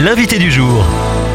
l'invité du jour.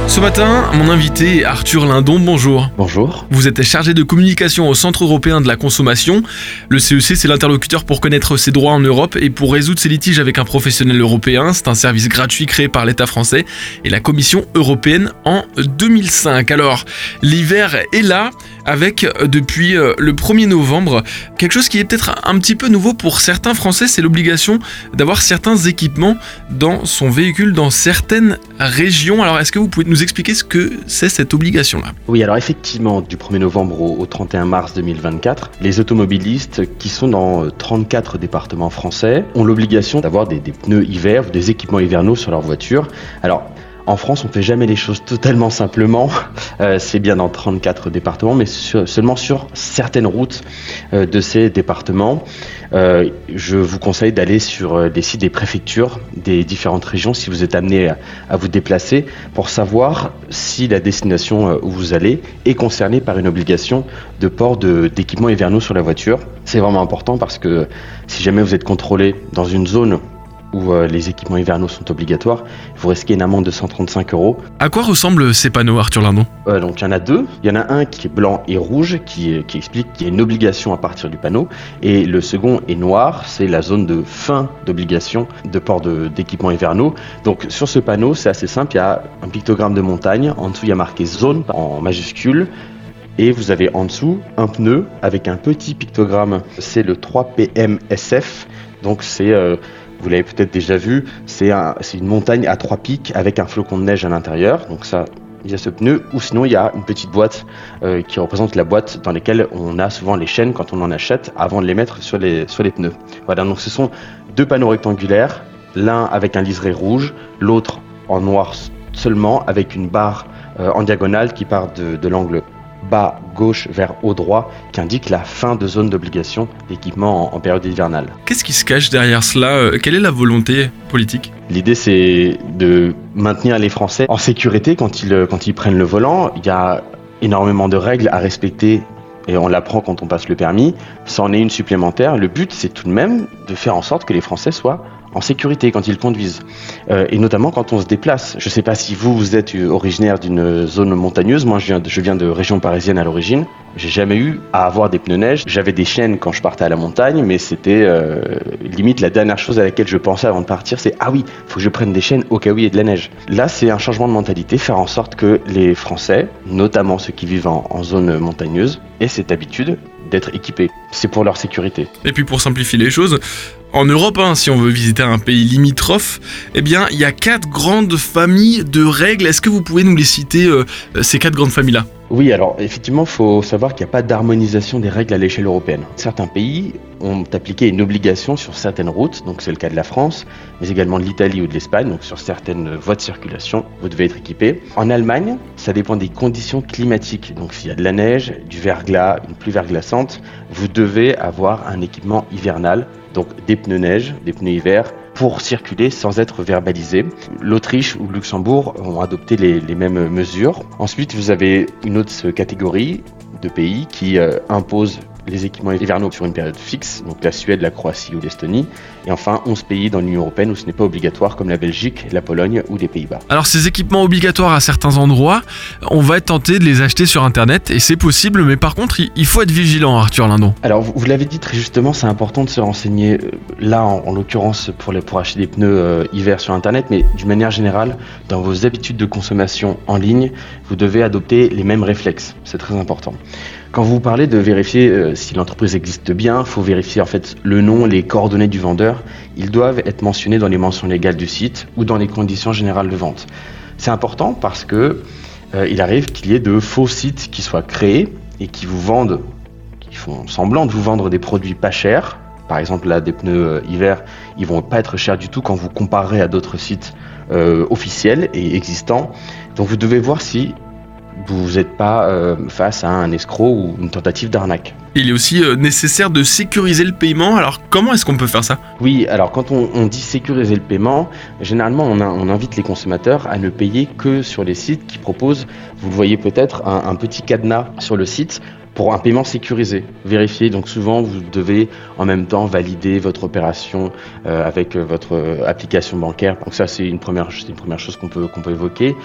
Ce matin, mon invité est Arthur Lindon, bonjour. Bonjour. Vous êtes chargé de communication au Centre européen de la consommation. Le CEC, c'est l'interlocuteur pour connaître ses droits en Europe et pour résoudre ses litiges avec un professionnel européen. C'est un service gratuit créé par l'État français et la Commission européenne en 2005. Alors, l'hiver est là avec euh, depuis euh, le 1er novembre quelque chose qui est peut-être un petit peu nouveau pour certains Français, c'est l'obligation d'avoir certains équipements dans son véhicule dans certaines régions. Alors, est-ce que vous pouvez nous expliquer ce que c'est cette obligation-là Oui, alors effectivement, du 1er novembre au, au 31 mars 2024, les automobilistes qui sont dans 34 départements français ont l'obligation d'avoir des, des pneus hiver ou des équipements hivernaux sur leur voiture. Alors, en France, on fait jamais les choses totalement simplement. Euh, c'est bien dans 34 départements, mais seulement sur certaines routes euh, de ces départements. Euh, je vous conseille d'aller sur les sites des préfectures des différentes régions si vous êtes amené à, à vous déplacer pour savoir si la destination où vous allez est concernée par une obligation de port d'équipements hivernaux sur la voiture. C'est vraiment important parce que si jamais vous êtes contrôlé dans une zone où euh, les équipements hivernaux sont obligatoires, vous risquez une amende de 135 euros. À quoi ressemblent ces panneaux, Arthur Lindon? Euh, donc il y en a deux. Il y en a un qui est blanc et rouge, qui, qui explique qu'il y a une obligation à partir du panneau. Et le second est noir, c'est la zone de fin d'obligation de port d'équipements hivernaux. Donc sur ce panneau, c'est assez simple, il y a un pictogramme de montagne. En dessous, il y a marqué zone en majuscule. Et vous avez en dessous un pneu avec un petit pictogramme. C'est le 3PMSF. Donc c'est, euh, vous l'avez peut-être déjà vu, c'est un- une montagne à trois pics avec un flocon de neige à l'intérieur. Donc ça, il y a ce pneu. Ou sinon, il y a une petite boîte euh, qui représente la boîte dans laquelle on a souvent les chaînes quand on en achète avant de les mettre sur les, pneus. Voilà, donc ce sont deux panneaux rectangulaires, l'un avec un liseré rouge, l'autre en noir seulement avec une barre euh, en diagonale qui part de l'angle bas gauche vers haut droit qui indique la fin de zone d'obligation d'équipement en, en période hivernale. Qu'est-ce qui se cache derrière cela? Euh, Quelle est la volonté politique? L'idée c'est de maintenir les Français en sécurité quand ils, euh, quand ils prennent le volant. Il y a énormément de règles à respecter et on l'apprend quand on passe le permis. C'en est une supplémentaire. Le but c'est tout de même de faire en sorte que les Français soient en sécurité quand ils conduisent Euh, et notamment quand on se déplace. Je ne sais pas si vous, vous êtes euh, originaire d'une zone montagneuse. Moi, je viens de, je viens région parisienne à l'origine. J'ai jamais eu à avoir des pneus neige. J'avais des chaînes quand je partais à la montagne, mais c'était euh, limite la dernière chose à laquelle je pensais avant de partir, c'est ah oui, faut que je prenne des chaînes au cas où il y ait de la neige. Là, c'est un changement de mentalité, faire en sorte que les Français, notamment ceux qui vivent en, en zone montagneuse, aient cette habitude d'être équipés. C'est pour leur sécurité. Et puis pour simplifier les choses, en Europe, hein, si on veut visiter un pays limitrophe, eh bien, il y a quatre grandes familles de règles. Est-ce que vous pouvez nous les citer, euh, ces quatre grandes familles-là? Oui, alors effectivement, il faut savoir qu'il n'y a pas d'harmonisation des règles à l'échelle européenne. Certains pays ont appliqué une obligation sur certaines routes, donc c'est le cas de la France, mais également de l'Italie ou de l'Espagne, donc sur certaines voies de circulation, vous devez être équipé. En Allemagne, ça dépend des conditions climatiques, donc s'il y a de la neige, du verglas, une pluie verglaçante, vous devez avoir un équipement hivernal, donc des pneus neige, des pneus hiver, pour circuler sans être verbalisé. L'Autriche ou le Luxembourg ont adopté les, mêmes mesures. Ensuite, vous avez une autre catégorie de pays qui euh, imposent les équipements hivernaux sur une période fixe, donc la Suède, la Croatie ou l'Estonie. Et enfin, 11 pays dans l'Union européenne où ce n'est pas obligatoire, comme la Belgique, la Pologne ou les Pays-Bas. Alors ces équipements obligatoires à certains endroits, on va être tenté de les acheter sur Internet, et c'est possible, mais par contre, il- faut être vigilant, Arthur Lindon. Alors, vous, vous l'avez dit très justement, c'est important de se renseigner, euh, là en, en l'occurrence pour, les- pour acheter des pneus euh, hiver sur Internet, mais d'une manière générale, dans vos habitudes de consommation en ligne, vous devez adopter les mêmes réflexes. C'est très important. Quand vous parlez de vérifier euh, si l'entreprise existe bien, il faut vérifier en fait le nom, les coordonnées du vendeur. Ils doivent être mentionnés dans les mentions légales du site ou dans les conditions générales de vente. C'est important parce que euh, il arrive qu'il y ait de faux sites qui soient créés et qui vous vendent, qui font semblant de vous vendre des produits pas chers. Par exemple, là, des pneus euh, hiver, ils vont pas être chers du tout quand vous comparez à d'autres sites officiels et existants. Donc, vous devez voir si vous n'êtes pas euh, face à un escroc ou une tentative d'arnaque. Il est aussi euh, nécessaire de sécuriser le paiement, alors comment est-ce qu'on peut faire ça? Oui, alors quand on, on dit sécuriser le paiement, généralement on, a- on invite les consommateurs à ne payer que sur les sites qui proposent, vous le voyez peut-être, un, un petit cadenas sur le site pour un paiement sécurisé, vérifié. Donc souvent, vous devez en même temps valider votre opération euh, avec votre application bancaire. Donc ça, c'est une première, chose qu'on peut, peut évoquer.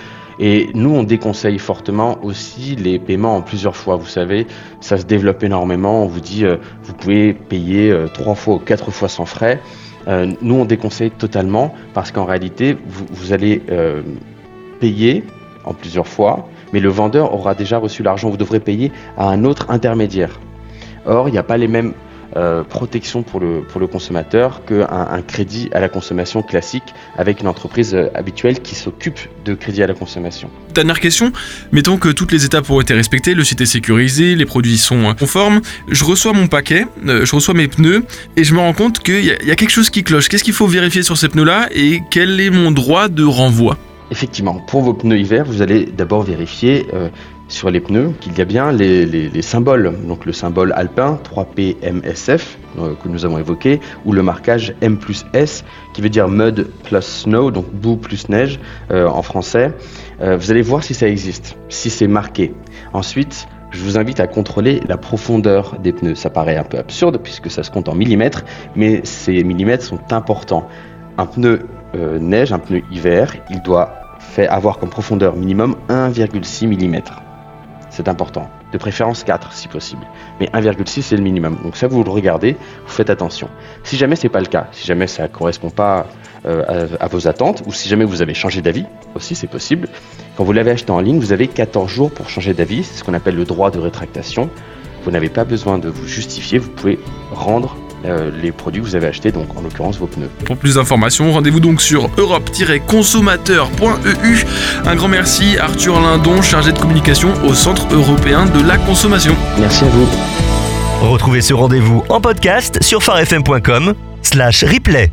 Et nous, on déconseille fortement aussi les paiements en plusieurs fois. Vous savez, ça se développe énormément. On vous dit, euh, vous pouvez payer euh, trois fois ou quatre fois sans frais. Euh, nous, on déconseille totalement parce qu'en réalité, vous allez payer en plusieurs fois, mais le vendeur aura déjà reçu l'argent. Vous devrez payer à un autre intermédiaire. Or, il n'y a pas les mêmes euh, protection pour le, pour le consommateur qu'un un crédit à la consommation classique avec une entreprise euh, habituelle qui s'occupe de crédit à la consommation. Dernière question, mettons que toutes les étapes ont été respectées, le site est sécurisé, les produits sont euh, conformes, je reçois mon paquet, je reçois mes pneus et je me rends compte qu'il y, a quelque chose qui cloche. Qu'est-ce qu'il faut vérifier sur ces pneus-là et quel est mon droit de renvoi? Effectivement, pour vos pneus hiver, vous allez d'abord vérifier sur les pneus qu'il y a bien les, symboles. Donc le symbole alpin 3PMSF euh, que nous avons évoqué, ou le marquage M plus S qui veut dire mud plus snow, donc boue plus neige euh, en français. Euh, vous allez voir si ça existe, si c'est marqué. Ensuite, je vous invite à contrôler la profondeur des pneus. Ça paraît un peu absurde puisque ça se compte en millimètres, mais ces millimètres sont importants. Un pneu neige, un pneu hiver, il doit faire avoir comme profondeur minimum 1,6 mm. C'est important. De préférence 4 si possible. Mais 1,6 c'est le minimum. Donc ça vous le regardez, vous faites attention. Si jamais c'est pas le cas, si jamais ça correspond pas euh, à, vos attentes, ou si jamais vous avez changé d'avis, aussi c'est possible, quand vous l'avez acheté en ligne, vous avez 14 jours pour changer d'avis, c'est ce qu'on appelle le droit de rétractation. Vous n'avez pas besoin de vous justifier, vous pouvez rendre euh, les produits que vous avez achetés, donc en l'occurrence vos pneus. Pour plus d'informations, rendez-vous donc sur europe-consommateur.eu. Un grand merci Arthur Lindon, chargé de communication au Centre européen de la consommation. Merci à vous. Retrouvez ce rendez-vous en podcast sur farfm.com slash replay.